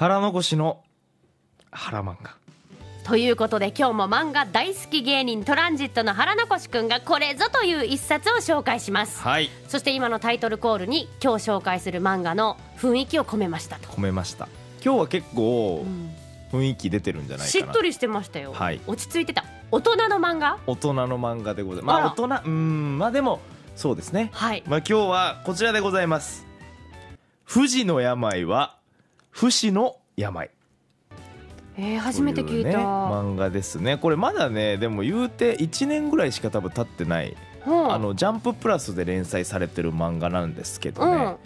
腹残しの腹漫画。ということで今日も漫画大好き芸人トランジットの腹残しくんがこれぞという一冊を紹介します。はい。そして今のタイトルコールに今日紹介する漫画の雰囲気を込めました。と、込めました。今日は結構うん。雰囲気出てるんじゃないかな。しっとりしてましたよ、はい。落ち着いてた。大人の漫画？大人の漫画でございます。まあ大人うーん。まあでもそうですね。はい。まあ今日はこちらでございます。富士の病は不死の病。えー、初めて聞いた、ね、漫画ですね。これまだねでも言うて1年ぐらいしか多分経ってない、うん。あのジャンププラスで連載されてる漫画なんですけどね、うん。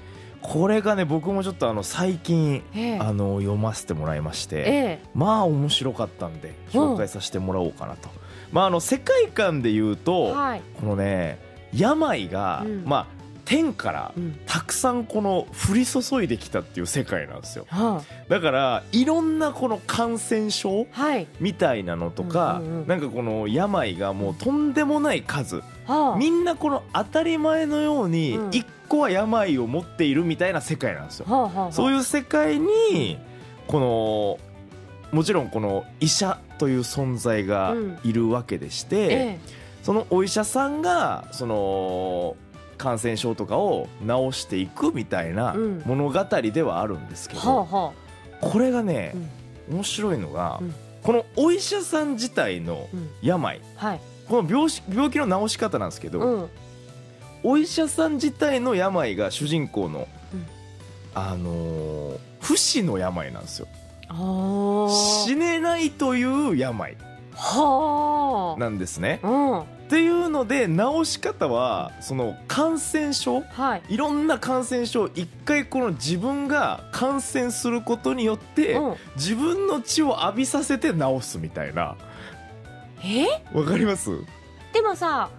これがね僕もちょっとあの最近ええ。あの読ませてもらいまして、ええ。まあ面白かったんで紹介させてもらおうかなと、まああの世界観で言うと、はい、このね病が、うん。まあ天からうん。たくさんこの降り注いできたっていう世界なんですよ。はだからいろんなこの感染症みたいなのとか、うんうんうんなんかこの病がもうとんでもない数、はあ。みんなこの当たり前のようにうん。一個は病を持っているみたいな世界なんですよ、はあそういう世界にこのもちろんこの医者という存在がいるわけでして、え。そのお医者さんがその感染症とかを治していくみたいなうん。物語ではあるんですけえど、これがねうん、面白いのが、うん。このお医者さん自体のうん。病。はい。この病し病気の治し方なんですけど、うん。お医者さん自体の病が主人公の、うん。あのー不死の病なんですよ。死ねないという病はなんですね。あうんっていうので治し方はその感染症はい。いろんな感染症一回この自分が感染することによって、うん。自分の血を浴びさせて治すみたいな。え？わかります？でもさ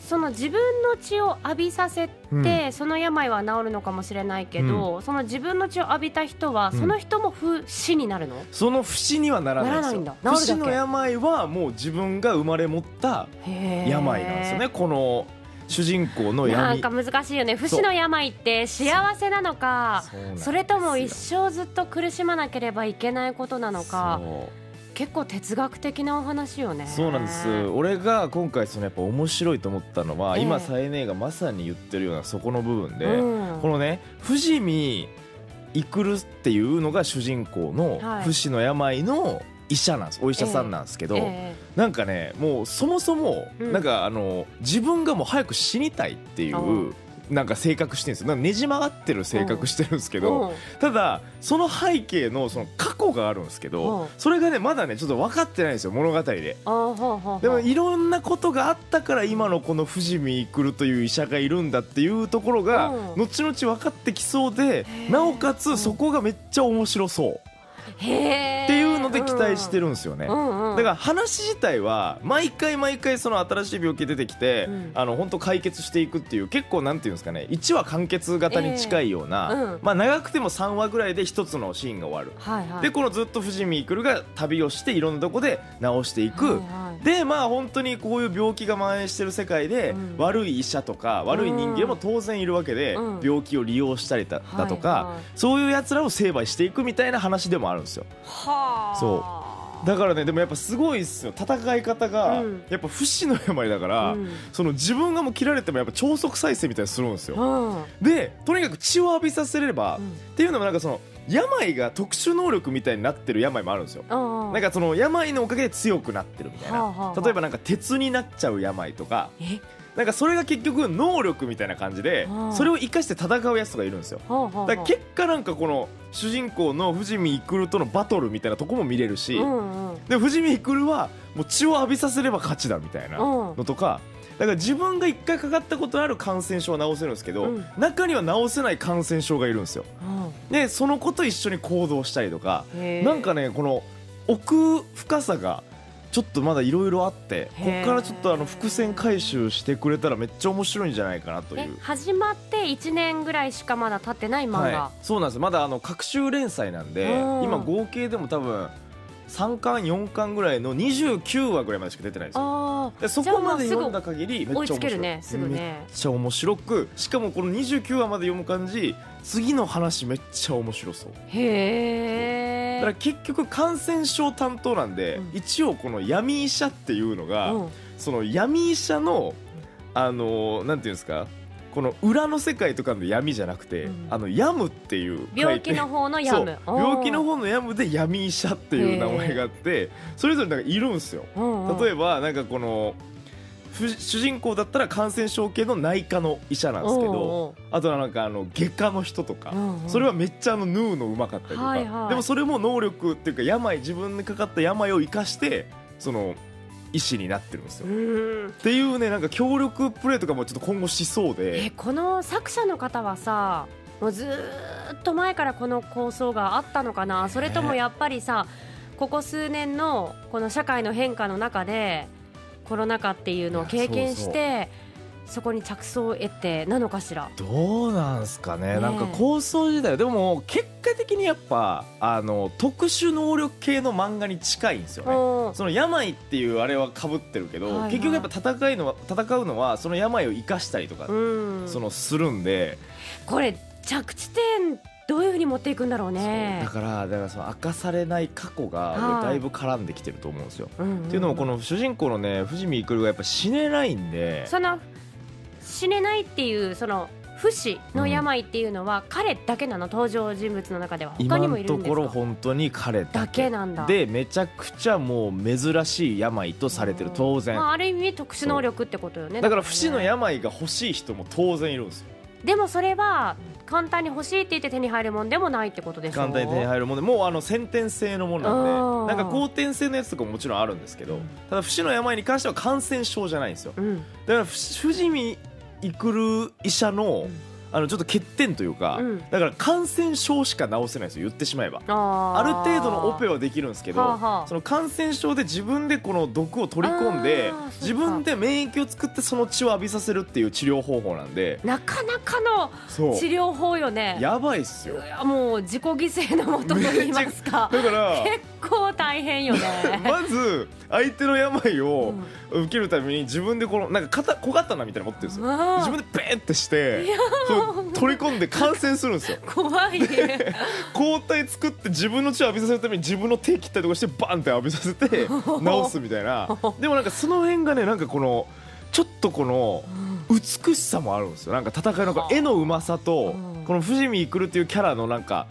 その自分の血を浴びさせて、うん。その病は治るのかもしれないけど、その自分の血を浴びた人は、うん。その人も不死になるの？その不死にはならないんだ。不死の病はもう自分が生まれ持った病なんですよね。この主人公の闇。なんか難しいよね。不死の病って幸せなのかそれとも一生ずっと苦しまなければいけないことなのか。そう結構哲学的なお話よね。そうなんです。俺が今回そのやっぱ面白いと思ったのは、ええ。今サイネーがまさに言ってるようなそこの部分で、うん。このね藤見育っていうのが主人公のはい。不死の病の医者なんです。お医者さんなんですけど、えなんかねもうそもそもうん。なんかあの自分がもう早く死にたいっていううんなんか性格してるんですよ。ねじ曲がってる性格してるんですけえど、うん。ただその背景のその過去があるんですけど、うん。それがねまだねちょっと分かってないんですよ物語で。うほうほうでもいろんなことがあったから今のこの藤見育という医者がいるんだっていうところがうん。後々分かってきそうでー。なおかつそこがめっちゃ面白そう。っていうので期待してるんですよね。うんうんだから話自体は毎回毎回その新しい病気出てきて、うん。あの本当解決していくっていう結構なんていうんですかね1話完結型に近いような、ええうん。まあ長くても3話ぐらいで1つのシーンが終わる。はいはい。でこのずっと藤見育が旅をしていろんなとこで治していく、はいはいでまあ本当にこういう病気が蔓延してる世界で、うん。悪い医者とか悪い人間も当然いるわけで、うん。病気を利用したりだだとか、そういうやつらを成敗していくみたいな話でもあるんですよ。はあ。そだからねでもやっぱすごいっすよ。戦い方が、うん。やっぱ不死の病だから、うん。その自分がもう切られてもやっぱ超速再生みたいにするんですよ、うん。でとにかく血を浴びさせれば、うん。っていうのもなんかその病が特殊能力みたいになってる病もあるんですよ。うんなんかその病のおかげで強くなってるみたいな、はあはあはあ。例えばなんか鉄になっちゃう病とか。え？なんかそれが結局能力みたいな感じではあ。それを生かして戦うやつがいるんですよ。ほうほうほうだから結果なんかこの主人公の藤見育とのバトルみたいなとこも見れるし、うんうん。で藤見育はもう血を浴びさせれば勝ちだみたいなうんのとかだから自分が一回かかったことある感染症は治せるんですけど、うん。中には治せない感染症がいるんですよ。うん。でその子と一緒に行動したりとかなんかねこの奥深さがちょっとまだいろいろあってこへーっからちょっとあの伏線回収してくれたらめっちゃ面白いんじゃないかなといえう。始まって1年ぐらいしかまだ経ってない漫画、はい、そうなんです。まだあの各週連載なんでうん。今合計でも多分3巻4巻ぐらいの29話ぐらいまでしか出てないんですよ。あでそこまで読んだ限りめっちゃ面白い。ねね。めっちゃ面白くしかもこの29話まで読む感じ次の話めっちゃ面白そう。ー。へから結局感染症担当なんで、うん。一応この闇医者っていうのが、うん。その闇医者のあのなんていうんですかこの裏の世界とかの闇じゃなくて、うん。あの病むっていう病気の方のヤム。病気の方の病むで闇医者っていう名前があってそれぞれなんかいるんですよ。例えばばなんかこのふ主人公だったら感染症系の内科の医者なんですけどあとはなんかあの外科の人とか、それはめっちゃあの縫うのうまかったりとか、はいはい。でもそれも能力っていうか病自分にかかった病を生かしてその医師になってるんですよ。うん。っていうねなんか協力プレーとかもちょっと今後しそうえでこの作者の方はさもうずーっと前からこの構想があったのかな？それともやっぱりさここ数年のこの社会の変化の中でコロナ禍っていうのを経験してそこに着想を得てなのかしら？どうなんすかね。ねえ。なんか構想自体でも結果的にやっぱあの特殊能力系の漫画に近いんですよね。うんその病っていうあれはかぶってるけど、はいはい。結局やっぱ戦いのは戦うのはその病を生かしたりとか、うん。そのするんで、これ着地点どういうふうに持っていくんだろうそう。ねだからだからその明かされない過去がだいぶ絡んできてると思うんですよ。うんん。っていうのもこの主人公のね藤見育がやっぱ死ねないんで。その死ねないっていうその不死の病っていうのは彼だけなの登場人物の中では。他今にもいのところるんですか？本当に彼だけ。なんだ。でめちゃくちゃもう珍しい病とされてる当然。まあ、ある意味特殊能力ってことよね。だから不死のね病が欲しい人も当然いるんですよ。でもそれは簡単に欲しいって言って手に入るもんでもないってことでしょ？簡単に手に入るものでもうあの先天性のものなんで。なんか後天性のやつとかももちろんあるんですけどただ不死の病に関しては感染症じゃないんですよ。うん。だからふイクル医者のあのちょっと欠点というか、うん。だから感染症しか治せないんですよ言ってしまえば。あある程度のオペははできるんですけど、はあはあ。その感染症で自分でこの毒を取り込んで自分で免疫を作ってその血を浴びさせるっていう治療方法なんで。なかなかの治療法よね。やばいっすよ。もう自己犠牲のもとと言いますか。だから結構大変よね。まず相手の病をうん。受けるために自分でこのなんか肩小刀みたいなの持ってるんですよ。自分でペーってして取り込んで感染するんですよ。怖いね。抗体作って自分の血を浴びさせるために自分の手切ったりとかしてバンって浴びさせて 治すみたいな。でもなんかその辺がねなんかこのちょっとこの美しさもあるんですよ。なんか戦いの絵のうまさとうん。この藤見育っていうキャラのなんか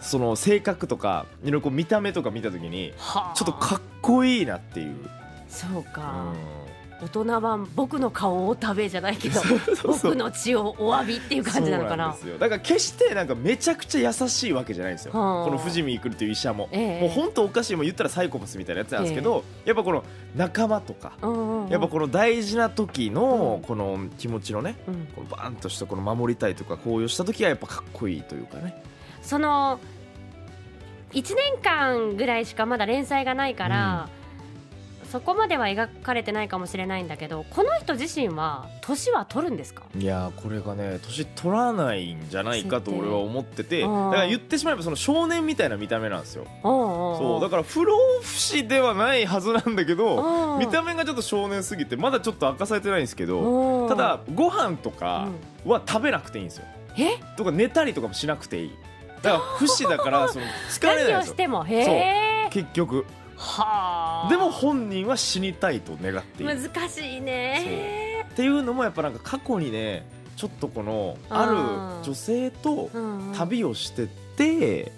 その性格とかいろいろ見た目とか見た時にはあ。ちょっとかっこいいなっていう。そうか、う大人版僕の顔を食べじゃないけど僕の血をお詫びっていう感じなのかな。だから決してなんかめちゃくちゃ優しいわけじゃないんですよ、はあ。この藤見育っていう医者も、ええ。もう本当おかしいもう言ったらサイコパスみたいなやつなんですけど、やっぱこの仲間とか、うんうんうん。やっぱこの大事な時のうん。この気持ちのね、うん。このバーンとしたこの守りたいとか高揚した時はやっぱかっこいいというかね。その1年間ぐらいしかまだ連載がないから、そこまでは描かれてないかもしれないんだけどこの人自身は年は取るんですか？いやーこれがね年取らないんじゃないかと俺は思っててだから言ってしまえばその少年みたいな見た目なんですよ。そそうだから不老不死ではないはずなんだけどうん。見た目がちょっと少年すぎてまだちょっと明かされてないんですけどただご飯とかは食べなくていいんですよ。えとか寝たりとかもしなくていい。だから不死だからその疲れないん何をですよ。しても？へえ結局。はあでも本人は死にたいと願っている。難しいね。っていうのもやっぱなんか過去にねちょっとこのああるー女性と旅をしてて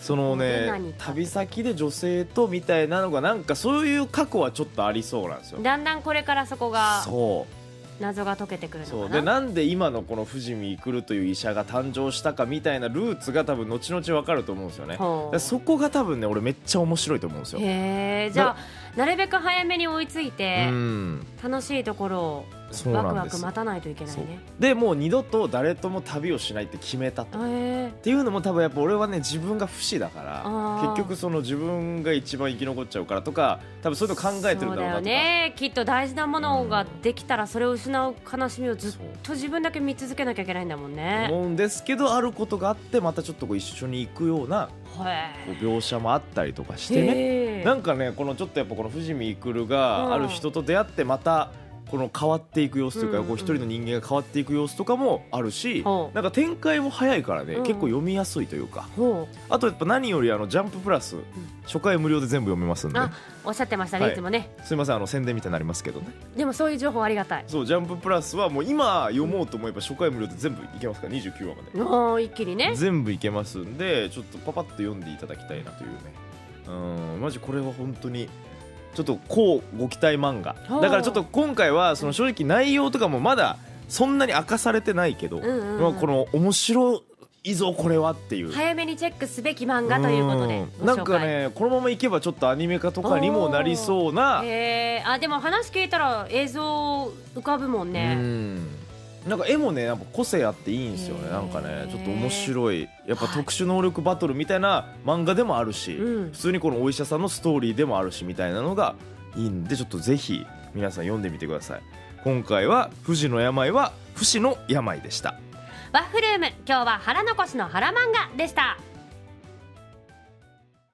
そのでね旅先で女性とみたいなのがなんかそういう過去はちょっとありそうなんですよ。だんだんこれからそこが。そう謎が解けてくるそうのかなでなんで今のこの藤見育という医者が誕生したかみたいなルーツが多分後々わかると思うんですよね。そこが多分ね俺めっちゃ面白いと思うんですよ。へえじゃあなるべく早めに追いついうてん。楽しいところをそうワクワク待たないといけないね。でもう二度と誰とも旅をしないって決めたと。へえっていうのも多分やっぱ俺はね自分が不死だから結局その自分が一番生き残っちゃうからとか多分そういうの考えてるんだろうなとか。ね。きっと大事なものができたらそれを失う悲しみをずっと自分だけ見続けなきゃいけないんだもんね。思うんですけどあることがあってまたちょっとこう一緒に行くような描写もあったりとかしてね。えなんかねこのちょっとやっぱこの藤見育がある人と出会ってまたこの変わっていく様子というか、うん。うんこう一人の人間が変わっていく様子とかもあるし、ほう。なんか展開も早いからね、うん。結構読みやすいというか。ほあとやっぱ何よりあのジャンププラス、初回無料で全部読めますんで。おっしゃってましたね、はい。い、つもね。すいませんあの宣伝みたいになりますけどね。でもそういう情報ありがたい。そうジャンププラスはもう今読もうと思えば初回無料で全部いけますから29話まで。一気にね。全部いけますんでちょっとパパッと読んでいただきたいなというねうん。マジこれは本当にちょっとこうご期待漫画。だからちょっと今回はその正直内容とかもまだそんなに明かされてないけど、うんうんうん。まあこの面白いぞこれはっていう。早めにチェックすべき漫画ということでなんかねこのままいけばちょっとアニメ化とかにもなりそうなあでも話聞いたら映像浮かぶもんうねんなんか絵もねやっぱ個性あっていいんですよね。なんかねちょっと面白い。やっぱはい特殊能力バトルみたいな漫画でもあるし、うん。普通にこのお医者さんのストーリーでもあるしみたいなのがいいんでちょっとぜひ皆さん読んでみてください。今回は富士の病は不死の病でした。ワッフルーム今日は腹残しの腹漫画でした